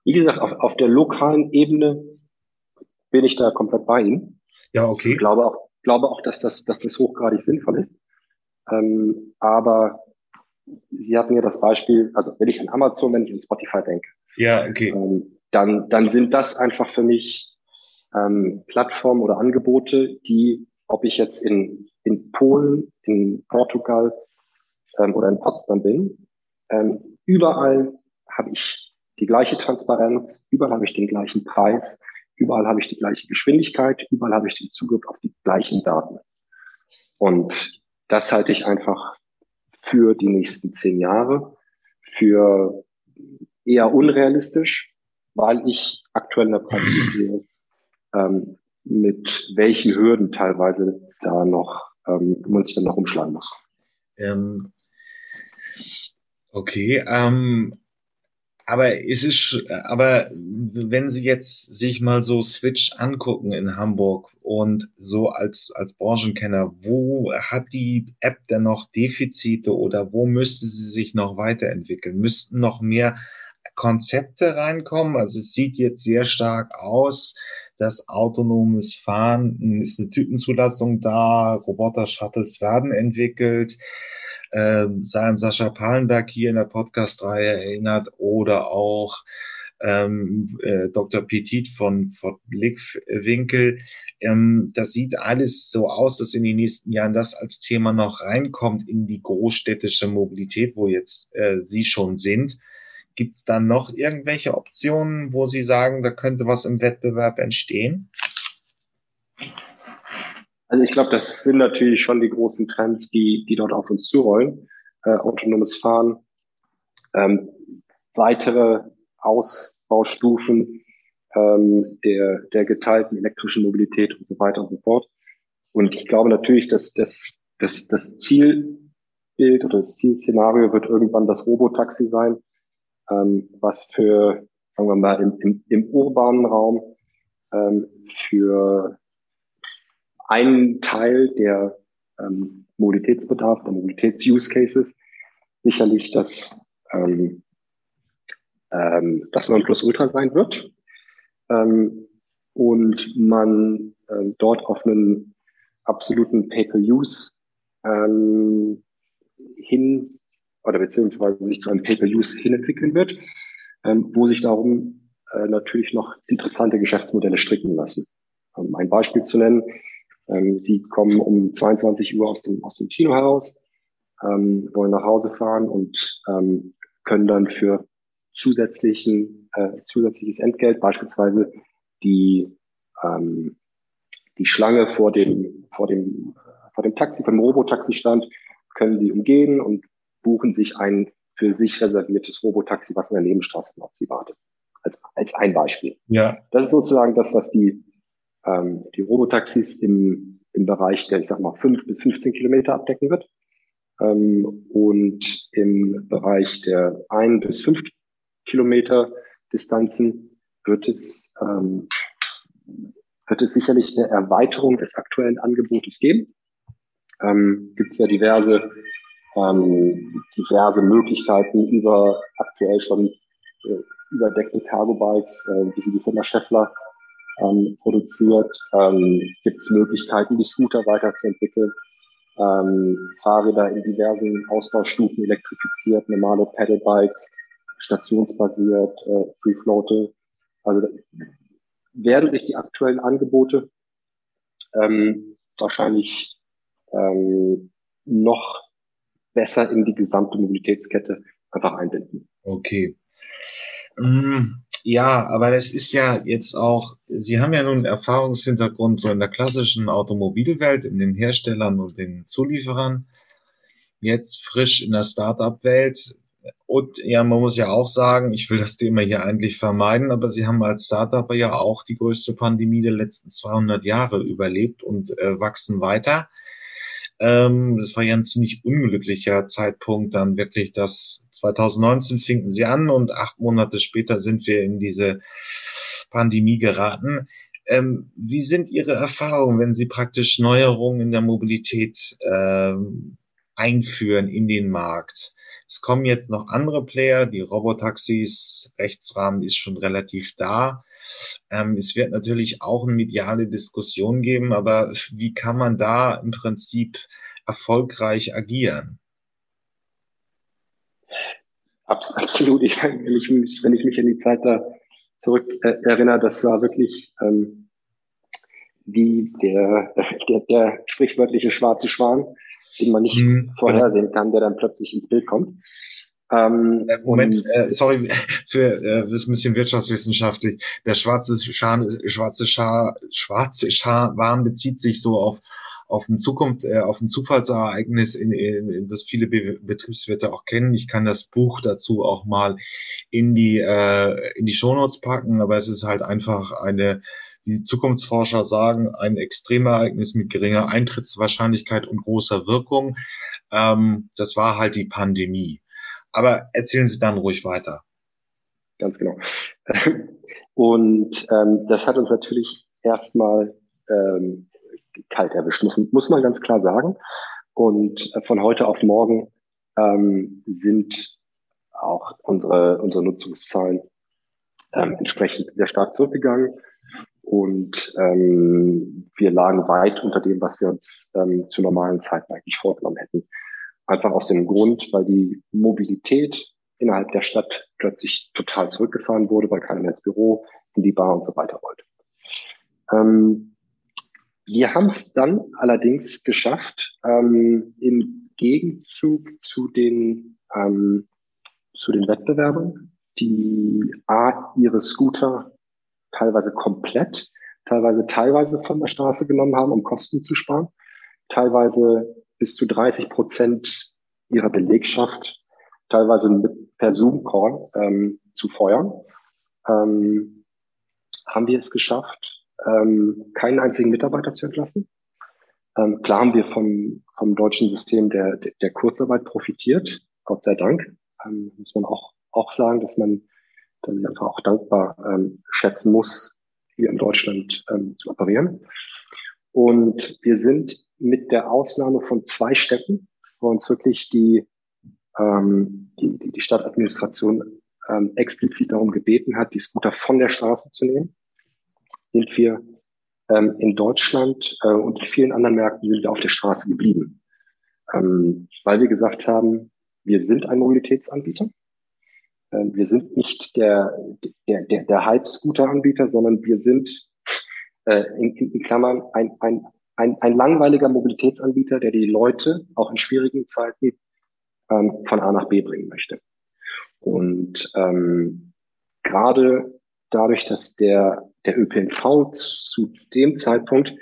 Wie gesagt, auf, auf der lokalen Ebene bin ich da komplett bei Ihnen. Ja, okay. Ich glaube auch, glaube auch dass, das, dass das hochgradig sinnvoll ist. Ähm, aber Sie hatten ja das Beispiel, also wenn ich an Amazon, wenn ich an Spotify denke, ja, okay. Ähm, dann, dann sind das einfach für mich ähm, Plattformen oder Angebote, die, ob ich jetzt in, in Polen, in Portugal ähm, oder in Potsdam bin, ähm, überall habe ich die gleiche Transparenz, überall habe ich den gleichen Preis, überall habe ich die gleiche Geschwindigkeit, überall habe ich den Zugriff auf die gleichen Daten. Und das halte ich einfach für die nächsten zehn Jahre für eher unrealistisch, weil ich aktuell in der Praxis sehe, ähm, mit welchen Hürden teilweise da noch ähm, man sich dann noch umschlagen muss. Ähm, okay, ähm, aber ist es aber wenn Sie jetzt sich mal so Switch angucken in Hamburg und so als als Branchenkenner, wo hat die App denn noch Defizite oder wo müsste sie sich noch weiterentwickeln? Müssten noch mehr Konzepte reinkommen? Also es sieht jetzt sehr stark aus, dass autonomes Fahren ist eine Typenzulassung da, Roboter-Shuttles werden entwickelt. Ähm, an Sascha Palenberg hier in der Podcast-Reihe erinnert oder auch ähm, äh, Dr. Petit von, von Blickwinkel. Ähm, das sieht alles so aus, dass in den nächsten Jahren das als Thema noch reinkommt in die großstädtische Mobilität, wo jetzt äh, Sie schon sind. Gibt es da noch irgendwelche Optionen, wo Sie sagen, da könnte was im Wettbewerb entstehen? Also ich glaube, das sind natürlich schon die großen Trends, die, die dort auf uns zurollen. Äh, autonomes Fahren, ähm, weitere Ausbaustufen ähm, der, der geteilten elektrischen Mobilität und so weiter und so fort. Und ich glaube natürlich, dass das, das, das Zielbild oder das Zielszenario wird irgendwann das Robotaxi sein, ähm, was für, sagen wir mal, im, im, im urbanen Raum ähm, für einen Teil der ähm, Mobilitätsbedarf, der Mobilitäts-Use Cases sicherlich das, ähm, ähm, das Nonplusultra sein wird. Ähm, und man äh, dort auf einen absoluten Pay-per-Use ähm, hin oder beziehungsweise sich zu einem Pay-per-Use hin entwickeln wird, ähm, wo sich darum äh, natürlich noch interessante Geschäftsmodelle stricken lassen. Um ein Beispiel zu nennen, ähm, sie kommen um 22 Uhr aus dem, aus dem Kino heraus, ähm, wollen nach Hause fahren und ähm, können dann für zusätzlichen, äh, zusätzliches Entgelt, beispielsweise die, ähm, die Schlange vor dem, vor dem, vor dem Taxi, vor dem Robotaxi-Stand, können sie umgehen und buchen sich ein für sich reserviertes Robotaxi, was in der Nebenstraße auf sie wartet. Als, als ein Beispiel. Ja. Das ist sozusagen das, was die, ähm, die Robotaxis im, im Bereich der, ich sag mal, fünf bis 15 Kilometer abdecken wird. Ähm, und im Bereich der ein bis fünf Kilometer Distanzen wird es, ähm, wird es sicherlich eine Erweiterung des aktuellen Angebotes geben. Ähm, Gibt es ja diverse, ähm, diverse Möglichkeiten über aktuell schon äh, überdeckte Cargo Bikes, äh, wie sie die Firma Scheffler ähm, produziert, ähm, gibt es Möglichkeiten, die Scooter weiterzuentwickeln, ähm, Fahrräder in diversen Ausbaustufen elektrifiziert, normale Pedalbikes, stationsbasiert, äh, Free Floating. Also werden sich die aktuellen Angebote ähm, wahrscheinlich ähm, noch besser in die gesamte Mobilitätskette einfach einbinden. Okay. Ja, aber das ist ja jetzt auch, Sie haben ja nun einen Erfahrungshintergrund so in der klassischen Automobilwelt, in den Herstellern und den Zulieferern, jetzt frisch in der Startup-Welt. Und ja, man muss ja auch sagen, ich will das Thema hier eigentlich vermeiden, aber Sie haben als Startup ja auch die größte Pandemie der letzten 200 Jahre überlebt und äh, wachsen weiter. Ähm, das war ja ein ziemlich unglücklicher Zeitpunkt, dann wirklich das 2019 fingen sie an und acht Monate später sind wir in diese Pandemie geraten. Ähm, wie sind Ihre Erfahrungen, wenn Sie praktisch Neuerungen in der Mobilität ähm, einführen in den Markt? Es kommen jetzt noch andere Player, die Robotaxis, Rechtsrahmen ist schon relativ da. Ähm, es wird natürlich auch eine mediale Diskussion geben, aber wie kann man da im Prinzip erfolgreich agieren? Absolut. Ich, wenn, ich mich, wenn ich mich an die Zeit da zurück äh, erinnere, das war wirklich ähm, wie der, der, der sprichwörtliche schwarze Schwan, den man nicht hm, vorhersehen kann, der dann plötzlich ins Bild kommt. Ähm, äh, Moment, äh, sorry für äh, das ist ein bisschen wirtschaftswissenschaftlich. Der schwarze Schar, schwarze Schar, schwarze Scharwarn bezieht sich so auf auf ein Zukunft, äh, auf ein Zufallsereignis, in, in, in das viele Be Betriebswirte auch kennen. Ich kann das Buch dazu auch mal in die äh, in die Shownotes packen, aber es ist halt einfach eine wie Zukunftsforscher sagen, ein Extremereignis mit geringer Eintrittswahrscheinlichkeit und großer Wirkung. Ähm, das war halt die Pandemie. Aber erzählen Sie dann ruhig weiter. Ganz genau. Und ähm, das hat uns natürlich erstmal ähm, kalt erwischt, muss, muss man ganz klar sagen. Und von heute auf morgen ähm, sind auch unsere, unsere Nutzungszahlen ähm, entsprechend sehr stark zurückgegangen. Und ähm, wir lagen weit unter dem, was wir uns ähm, zu normalen Zeiten eigentlich vorgenommen hätten. Einfach aus dem Grund, weil die Mobilität innerhalb der Stadt plötzlich total zurückgefahren wurde, weil keiner mehr ins Büro, in die Bar und so weiter wollte. Ähm, wir haben es dann allerdings geschafft, ähm, im Gegenzug zu den, ähm, zu den Wettbewerbern, die A, ihre Scooter teilweise komplett, teilweise teilweise von der Straße genommen haben, um Kosten zu sparen, teilweise bis zu 30 Prozent ihrer Belegschaft, teilweise mit, per Zoom-Call ähm, zu feuern, ähm, haben wir es geschafft, ähm, keinen einzigen Mitarbeiter zu entlassen. Ähm, klar haben wir vom, vom deutschen System der, der Kurzarbeit profitiert, Gott sei Dank. Ähm, muss man auch, auch sagen, dass man dass ich einfach auch dankbar ähm, schätzen muss, hier in Deutschland ähm, zu operieren. Und wir sind mit der Ausnahme von zwei Städten, wo uns wirklich die, ähm, die, die Stadtadministration ähm, explizit darum gebeten hat, die Scooter von der Straße zu nehmen, sind wir ähm, in Deutschland äh, und in vielen anderen Märkten sind wir auf der Straße geblieben. Ähm, weil wir gesagt haben, wir sind ein Mobilitätsanbieter. Ähm, wir sind nicht der, der, der, der Hype-Scooter-Anbieter, sondern wir sind äh, in, in Klammern ein, ein, ein, ein langweiliger Mobilitätsanbieter, der die Leute auch in schwierigen Zeiten ähm, von A nach B bringen möchte. Und ähm, gerade dadurch, dass der, der ÖPNV zu dem Zeitpunkt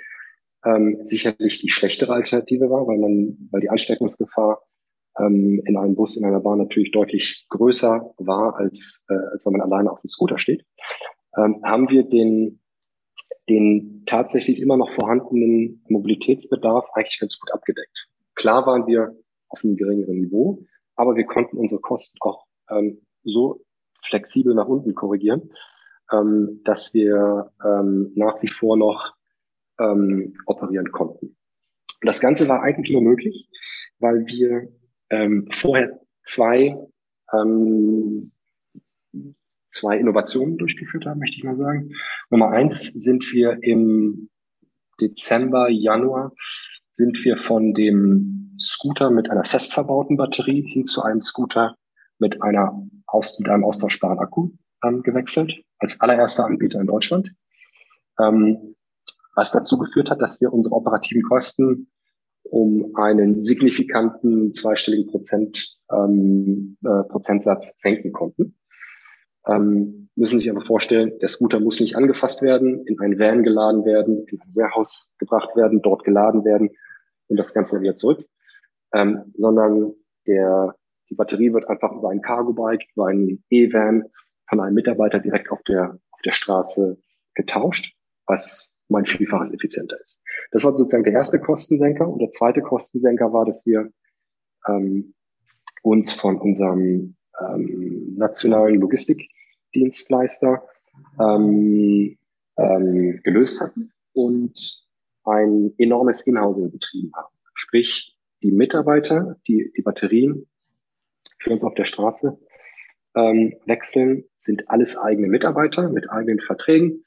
ähm, sicherlich die schlechtere Alternative war, weil man, weil die Ansteckungsgefahr ähm, in einem Bus, in einer Bahn natürlich deutlich größer war, als, äh, als wenn man alleine auf dem Scooter steht, ähm, haben wir den, den tatsächlich immer noch vorhandenen Mobilitätsbedarf eigentlich ganz gut abgedeckt. Klar waren wir auf einem geringeren Niveau, aber wir konnten unsere Kosten auch ähm, so flexibel nach unten korrigieren, ähm, dass wir ähm, nach wie vor noch ähm, operieren konnten. Und das Ganze war eigentlich nur möglich, weil wir ähm, vorher zwei, ähm, zwei Innovationen durchgeführt haben, möchte ich mal sagen. Nummer eins sind wir im Dezember, Januar sind wir von dem Scooter mit einer fest verbauten Batterie hin zu einem Scooter mit einer mit einem austauschbaren Akku ähm, gewechselt, als allererster Anbieter in Deutschland. Ähm, was dazu geführt hat, dass wir unsere operativen Kosten um einen signifikanten zweistelligen Prozent, ähm, äh, Prozentsatz senken konnten. Ähm, müssen sich aber vorstellen, der Scooter muss nicht angefasst werden, in ein Van geladen werden, in ein Warehouse gebracht werden, dort geladen werden und das Ganze wieder zurück, ähm, sondern der, die Batterie wird einfach über ein Cargo-Bike, über einen E-Van von einem Mitarbeiter direkt auf der, auf der Straße getauscht, was mein Vielfaches effizienter ist. Das war sozusagen der erste Kostensenker. Und der zweite Kostensenker war, dass wir ähm, uns von unserem ähm, nationalen Logistikdienstleister ähm, ähm, gelöst hatten und ein enormes Inhousing betrieben haben. Sprich, die Mitarbeiter, die die Batterien für uns auf der Straße ähm, wechseln, sind alles eigene Mitarbeiter mit eigenen Verträgen,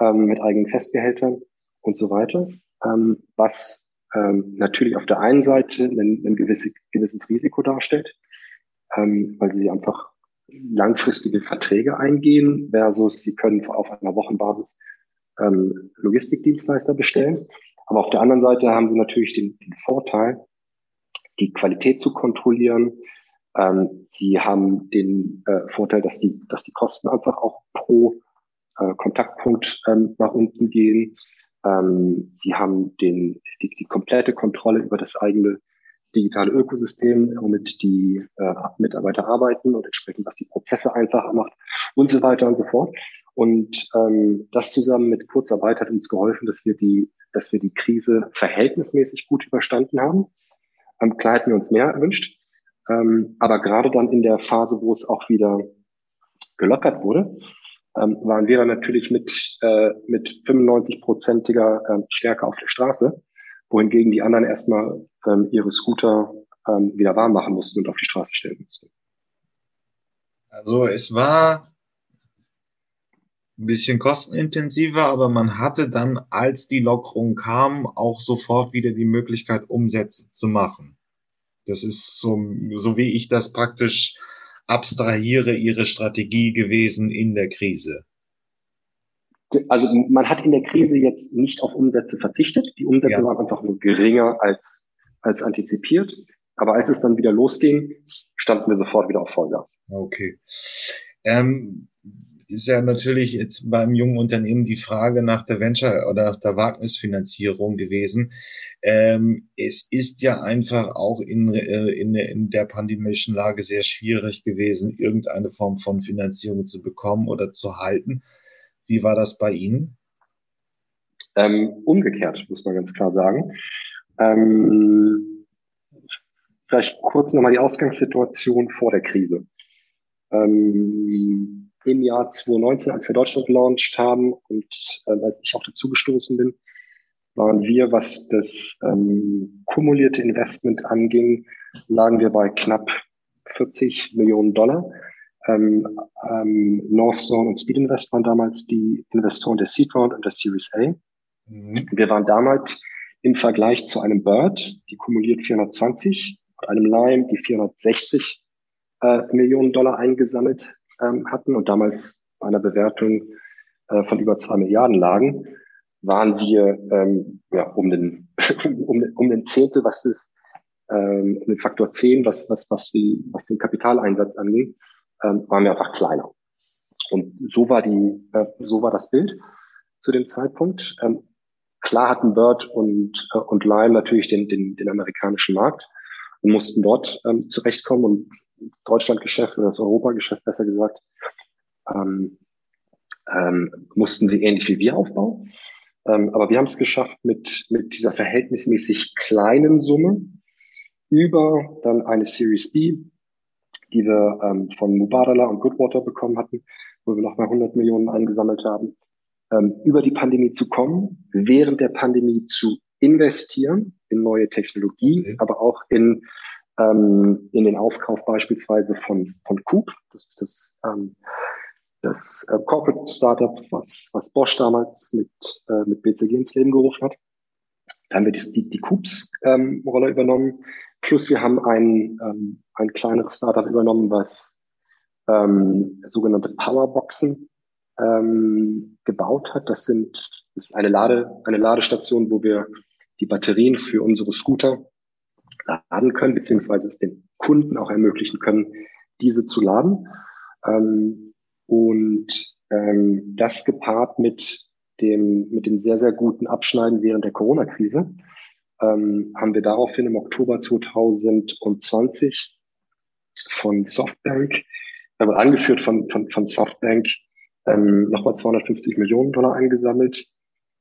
ähm, mit eigenen Festgehältern und so weiter, ähm, was ähm, natürlich auf der einen Seite ein, ein gewisse, gewisses Risiko darstellt, ähm, weil sie einfach langfristige Verträge eingehen versus sie können auf einer Wochenbasis ähm, Logistikdienstleister bestellen. Aber auf der anderen Seite haben sie natürlich den, den Vorteil, die Qualität zu kontrollieren. Ähm, sie haben den äh, Vorteil, dass die, dass die Kosten einfach auch pro äh, Kontaktpunkt ähm, nach unten gehen. Ähm, sie haben den, die, die komplette Kontrolle über das eigene digitale Ökosystem, womit die äh, Mitarbeiter arbeiten und entsprechend, was die Prozesse einfacher macht und so weiter und so fort. Und ähm, das zusammen mit Kurzarbeit hat uns geholfen, dass wir die, dass wir die Krise verhältnismäßig gut überstanden haben. Ähm, klar hätten wir uns mehr erwünscht. Ähm, aber gerade dann in der Phase, wo es auch wieder gelockert wurde, ähm, waren wir dann natürlich mit, äh, mit 95-prozentiger ähm, Stärke auf der Straße, wohingegen die anderen erstmal ähm, ihre Scooter ähm, wieder warm machen mussten und auf die Straße stellen mussten. Also es war ein bisschen kostenintensiver, aber man hatte dann, als die Lockerung kam, auch sofort wieder die Möglichkeit, Umsätze zu machen. Das ist so, so wie ich das praktisch abstrahiere, ihre Strategie gewesen in der Krise. Also man hat in der Krise jetzt nicht auf Umsätze verzichtet. Die Umsätze ja. waren einfach nur geringer als, als antizipiert. Aber als es dann wieder losging, standen wir sofort wieder auf Vollgas. Okay. Ähm, ist ja natürlich jetzt beim jungen Unternehmen die Frage nach der Venture oder nach der Wagnisfinanzierung gewesen. Ähm, es ist ja einfach auch in, äh, in, in der pandemischen Lage sehr schwierig gewesen, irgendeine Form von Finanzierung zu bekommen oder zu halten. Wie war das bei Ihnen? Ähm, umgekehrt, muss man ganz klar sagen. Ähm, vielleicht kurz nochmal die Ausgangssituation vor der Krise. Ähm, Im Jahr 2019, als wir Deutschland gelauncht haben und äh, als ich auch dazugestoßen bin, waren wir, was das ähm, kumulierte Investment anging, lagen wir bei knapp 40 Millionen Dollar. Ähm, ähm, Northzone und Speed Invest waren damals die Investoren der Seed Round und der Series A. Mhm. Wir waren damals im Vergleich zu einem Bird, die kumuliert 420, und einem Lime, die 460 äh, Millionen Dollar eingesammelt ähm, hatten und damals bei einer Bewertung äh, von über zwei Milliarden lagen, waren wir ähm, ja, um den um, um den Zehntel, was ist ähm, um den Faktor 10, was was was die was den Kapitaleinsatz angeht, ähm, waren wir einfach kleiner. Und so war die äh, so war das Bild zu dem Zeitpunkt. Ähm, klar hatten Bird und äh, und Lime natürlich den den, den amerikanischen Markt und mussten dort ähm, zurechtkommen und Deutschlandgeschäft oder das Europageschäft besser gesagt, ähm, ähm, mussten sie ähnlich wie wir aufbauen. Ähm, aber wir haben es geschafft, mit, mit dieser verhältnismäßig kleinen Summe über dann eine Series B, die wir ähm, von Mubadala und Goodwater bekommen hatten, wo wir nochmal 100 Millionen eingesammelt haben, ähm, über die Pandemie zu kommen, während der Pandemie zu investieren in neue Technologie, okay. aber auch in ähm, in den Aufkauf beispielsweise von, von Coop. Das ist das, ähm, das äh, Corporate Startup, was, was Bosch damals mit, äh, mit BCG ins Leben gerufen hat. Da haben wir die, die, die Coops-Rolle ähm, übernommen. Plus wir haben ein, ähm, ein kleineres Startup übernommen, was ähm, sogenannte Powerboxen ähm, gebaut hat. Das sind das ist eine Lade, eine Ladestation, wo wir die Batterien für unsere Scooter laden können, beziehungsweise es den Kunden auch ermöglichen können, diese zu laden. Ähm, und ähm, das gepaart mit dem, mit dem sehr, sehr guten Abschneiden während der Corona-Krise, ähm, haben wir daraufhin im Oktober 2020 von Softbank, äh, angeführt von, von, von Softbank, ähm, nochmal 250 Millionen Dollar eingesammelt,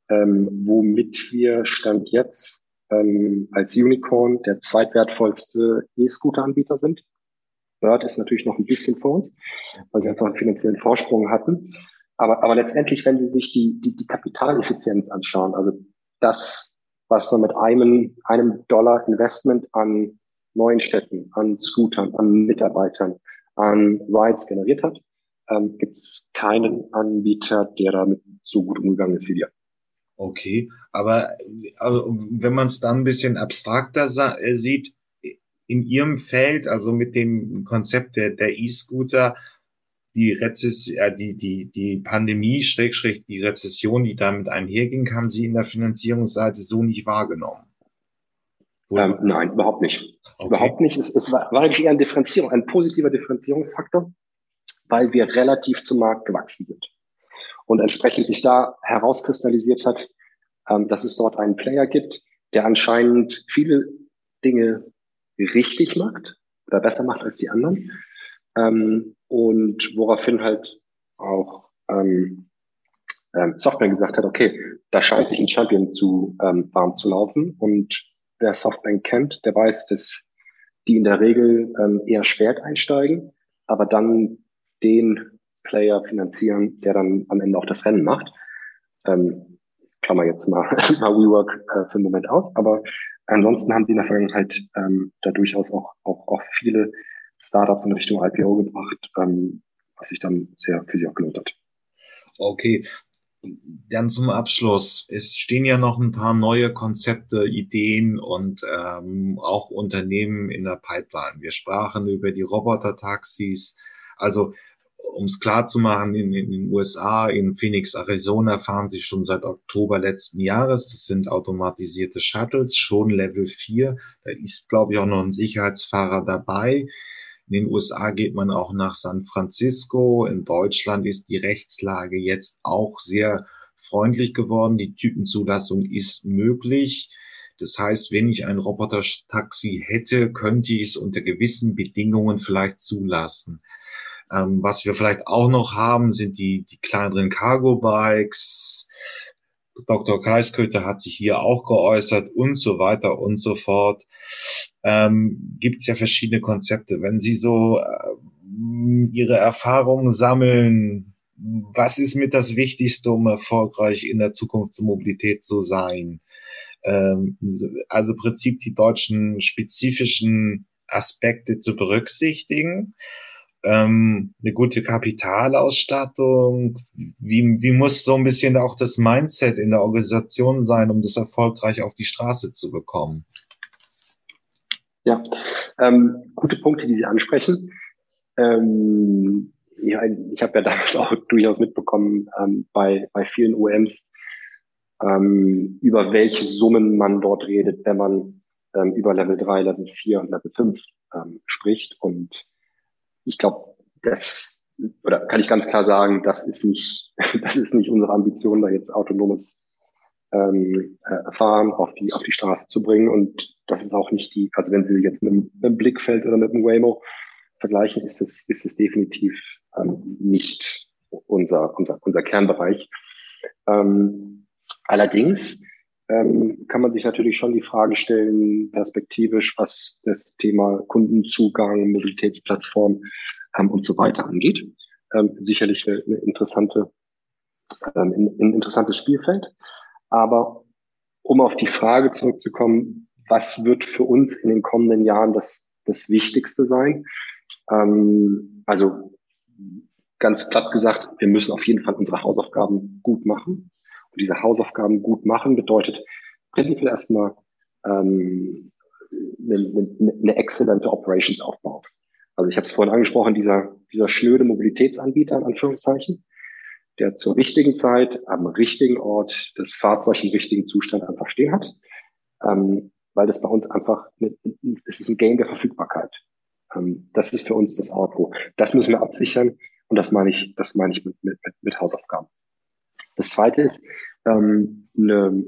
ähm, womit wir Stand jetzt ähm, als Unicorn der zweitwertvollste E-Scooter-Anbieter sind. Bird ist natürlich noch ein bisschen vor uns, weil sie einfach einen finanziellen Vorsprung hatten. Aber, aber letztendlich, wenn Sie sich die, die, die Kapitaleffizienz anschauen, also das, was man mit einem, einem Dollar Investment an neuen Städten, an Scootern, an Mitarbeitern, an Rides generiert hat, ähm, gibt es keinen Anbieter, der damit so gut umgegangen ist wie wir. Okay, aber also, wenn man es dann ein bisschen abstrakter äh, sieht, in Ihrem Feld, also mit dem Konzept der, E-Scooter, die Rezession, äh, die, die, die Pandemie, Schrägstrich, die Rezession, die damit einherging, haben Sie in der Finanzierungsseite so nicht wahrgenommen? Ähm, nein, überhaupt nicht. Okay. Überhaupt nicht. Es, es war, war eigentlich eher eine Differenzierung, ein positiver Differenzierungsfaktor, weil wir relativ zum Markt gewachsen sind und entsprechend sich da herauskristallisiert hat, ähm, dass es dort einen Player gibt, der anscheinend viele Dinge richtig macht oder besser macht als die anderen ähm, und woraufhin halt auch ähm, ähm, Software gesagt hat, okay, da scheint sich ein Champion zu ähm, warm zu laufen und wer Softbank kennt, der weiß, dass die in der Regel ähm, eher schwer einsteigen, aber dann den Player finanzieren, der dann am Ende auch das Rennen macht. Ähm, Klammer jetzt mal, mal WeWork äh, für einen Moment aus, aber ansonsten haben die in der Vergangenheit ähm, da durchaus auch, auch, auch viele Startups in Richtung IPO gebracht, ähm, was sich dann sehr für sie auch gelohnt hat. Okay. Dann zum Abschluss. Es stehen ja noch ein paar neue Konzepte, Ideen und ähm, auch Unternehmen in der Pipeline. Wir sprachen über die Roboter-Taxis. Also um es klar zu machen, in, in, den USA, in Phoenix, Arizona fahren sie schon seit Oktober letzten Jahres. Das sind automatisierte Shuttles, schon Level 4. Da ist, glaube ich, auch noch ein Sicherheitsfahrer dabei. In den USA geht man auch nach San Francisco. In Deutschland ist die Rechtslage jetzt auch sehr freundlich geworden. Die Typenzulassung ist möglich. Das heißt, wenn ich ein Roboter-Taxi hätte, könnte ich es unter gewissen Bedingungen vielleicht zulassen. Ähm, was wir vielleicht auch noch haben, sind die, die kleineren Cargo-Bikes. Dr. Kreisköter hat sich hier auch geäußert und so weiter und so fort. Ähm, Gibt es ja verschiedene Konzepte. Wenn Sie so äh, Ihre Erfahrungen sammeln, was ist mit das Wichtigste, um erfolgreich in der Zukunftsmobilität zu sein? Ähm, also im Prinzip die deutschen spezifischen Aspekte zu berücksichtigen ähm, eine gute Kapitalausstattung? Wie, wie muss so ein bisschen auch das Mindset in der Organisation sein, um das erfolgreich auf die Straße zu bekommen? Ja, ähm, gute Punkte, die Sie ansprechen. Ähm, ja, ich habe ja damals auch durchaus mitbekommen ähm, bei, bei vielen OMs, ähm, über welche Summen man dort redet, wenn man ähm, über Level 3, Level 4 und Level 5 ähm, spricht. Und ich glaube, das, oder kann ich ganz klar sagen, das ist nicht, das ist nicht unsere Ambition, da jetzt autonomes ähm, äh, Fahren auf die, auf die Straße zu bringen. Und das ist auch nicht die, also wenn Sie jetzt mit, dem Blickfeld oder mit dem Waymo vergleichen, ist es, ist es definitiv ähm, nicht unser, unser, unser Kernbereich. Ähm, allerdings ähm, kann man sich natürlich schon die Frage stellen, perspektivisch, was das Thema Kundenzugang, Mobilitätsplattform ähm, und so weiter angeht. Ähm, sicherlich eine, eine interessante, ähm, ein, ein interessantes Spielfeld. Aber um auf die Frage zurückzukommen, was wird für uns in den kommenden Jahren das, das Wichtigste sein? Ähm, also ganz platt gesagt, wir müssen auf jeden Fall unsere Hausaufgaben gut machen. Und diese Hausaufgaben gut machen bedeutet prinzipiell erstmal ähm, eine, eine, eine exzellente Operations aufbauen. Also ich habe es vorhin angesprochen, dieser, dieser schnöde Mobilitätsanbieter in Anführungszeichen, der zur richtigen Zeit am richtigen Ort das Fahrzeug im richtigen Zustand einfach stehen hat, ähm, weil das bei uns einfach, es ist ein Game der Verfügbarkeit. Ähm, das ist für uns das Auto. Das müssen wir absichern und das meine ich, das meine ich mit, mit, mit Hausaufgaben. Das zweite ist ähm, eine,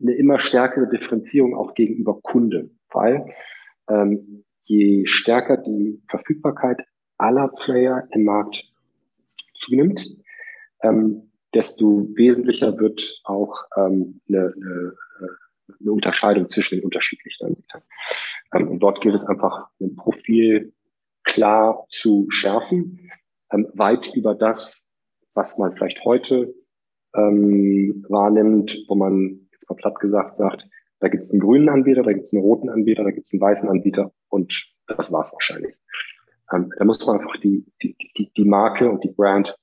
eine immer stärkere Differenzierung auch gegenüber Kunde, weil ähm, je stärker die Verfügbarkeit aller Player im Markt zunimmt, ähm, desto wesentlicher wird auch ähm, eine, eine, eine Unterscheidung zwischen den unterschiedlichen Anbietern. Ähm, und dort gilt es einfach, ein Profil klar zu schärfen, ähm, weit über das, was man vielleicht heute ähm, wahrnimmt, wo man jetzt mal platt gesagt sagt, da gibt es einen grünen Anbieter, da gibt es einen roten Anbieter, da gibt es einen weißen Anbieter und das war's wahrscheinlich. Ähm, da muss man einfach die, die, die, die Marke und die Brand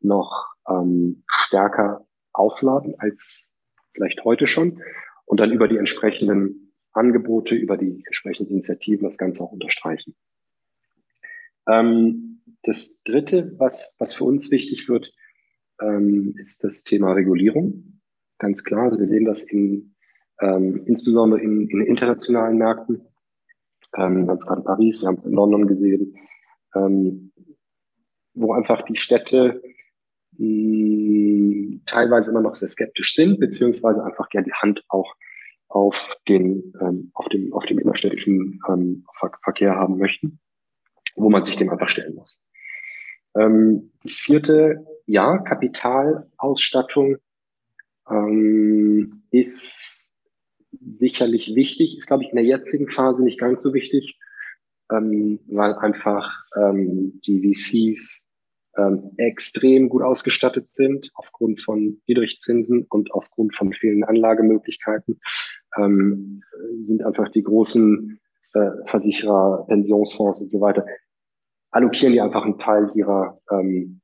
noch ähm, stärker aufladen als vielleicht heute schon und dann über die entsprechenden Angebote, über die entsprechenden Initiativen das Ganze auch unterstreichen. Ähm, das Dritte, was, was für uns wichtig wird, ähm, ist das Thema Regulierung. Ganz klar, also wir sehen das in, ähm, insbesondere in, in internationalen Märkten. Ähm, wir haben es gerade in Paris, wir haben es in London gesehen, ähm, wo einfach die Städte mh, teilweise immer noch sehr skeptisch sind, beziehungsweise einfach gern die Hand auch auf den, ähm, auf dem, auf dem innerstädtischen ähm, Ver Verkehr haben möchten, wo man sich dem einfach stellen muss. Ähm, das vierte, ja, Kapitalausstattung ähm, ist sicherlich wichtig, ist, glaube ich, in der jetzigen Phase nicht ganz so wichtig, ähm, weil einfach ähm, die VCs ähm, extrem gut ausgestattet sind aufgrund von Niedrigzinsen und aufgrund von vielen Anlagemöglichkeiten, ähm, sind einfach die großen äh, Versicherer, Pensionsfonds und so weiter allokieren die einfach einen Teil ihrer, ähm,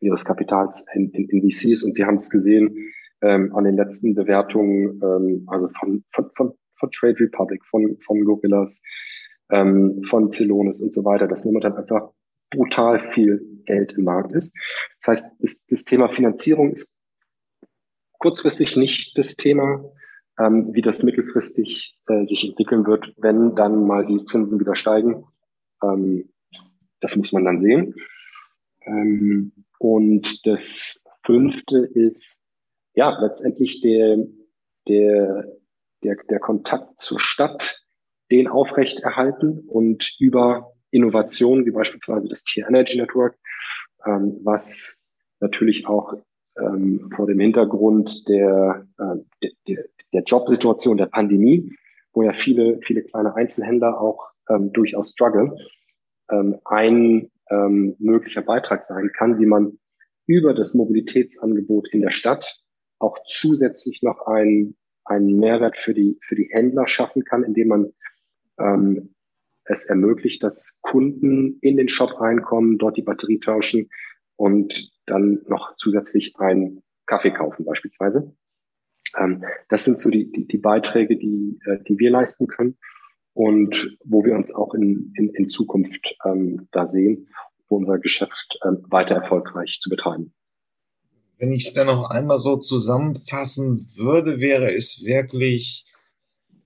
ihres Kapitals in, in, in VCs. Und Sie haben es gesehen ähm, an den letzten Bewertungen, ähm, also von, von, von, von Trade Republic, von, von Gorillas, ähm, von Celonis und so weiter, dass momentan einfach brutal viel Geld im Markt ist. Das heißt, das, das Thema Finanzierung ist kurzfristig nicht das Thema, ähm, wie das mittelfristig äh, sich entwickeln wird, wenn dann mal die Zinsen wieder steigen. Ähm, das muss man dann sehen. Ähm, und das fünfte ist, ja, letztendlich der, der, der, der Kontakt zur Stadt, den aufrechterhalten und über Innovationen wie beispielsweise das Tier Energy Network, ähm, was natürlich auch ähm, vor dem Hintergrund der, äh, der, der Jobsituation der Pandemie, wo ja viele, viele kleine Einzelhändler auch ähm, durchaus strugglen, ähm, ein ähm, möglicher Beitrag sein kann, wie man über das Mobilitätsangebot in der Stadt auch zusätzlich noch einen, einen Mehrwert für die, für die Händler schaffen kann, indem man ähm, es ermöglicht, dass Kunden in den Shop reinkommen, dort die Batterie tauschen und dann noch zusätzlich einen Kaffee kaufen beispielsweise. Ähm, das sind so die, die, die Beiträge, die, äh, die wir leisten können und wo wir uns auch in, in, in Zukunft ähm, da sehen, unser Geschäft ähm, weiter erfolgreich zu betreiben. Wenn ich es dann noch einmal so zusammenfassen würde, wäre es wirklich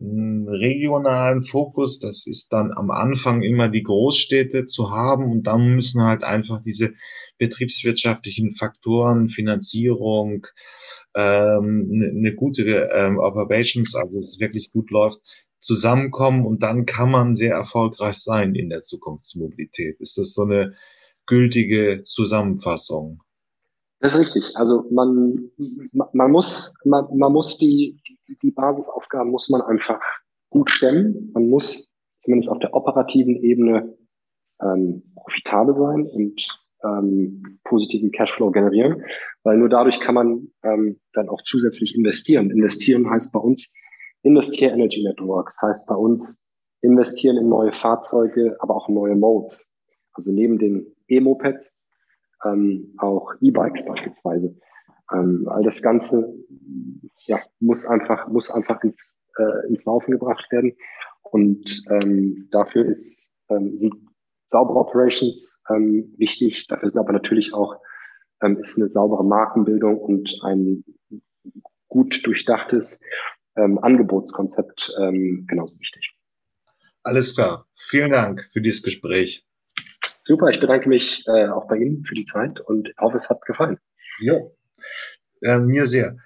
regionalen Fokus, das ist dann am Anfang immer die Großstädte zu haben und dann müssen halt einfach diese betriebswirtschaftlichen Faktoren, Finanzierung, ähm, eine ne gute ähm, Operations, also es wirklich gut läuft, zusammenkommen und dann kann man sehr erfolgreich sein in der Zukunftsmobilität. Ist das so eine gültige Zusammenfassung? Das ist richtig. Also man, man muss, man, man muss die, die Basisaufgaben muss man einfach gut stemmen. Man muss zumindest auf der operativen Ebene ähm, profitabel sein und ähm, positiven Cashflow generieren, weil nur dadurch kann man ähm, dann auch zusätzlich investieren. Investieren heißt bei uns Investiere Energy Networks, heißt bei uns investieren in neue Fahrzeuge, aber auch neue Modes. Also neben den E-Mopeds ähm, auch E-Bikes beispielsweise. Ähm, all das Ganze ja, muss einfach, muss einfach ins, äh, ins Laufen gebracht werden. Und ähm, dafür ist, ähm, sind saubere Operations ähm, wichtig. Dafür ist aber natürlich auch ähm, ist eine saubere Markenbildung und ein gut durchdachtes ähm, Angebotskonzept ähm, genauso wichtig. Alles klar. Vielen Dank für dieses Gespräch. Super, ich bedanke mich äh, auch bei Ihnen für die Zeit und hoffe, es hat gefallen. Ja, äh, mir sehr.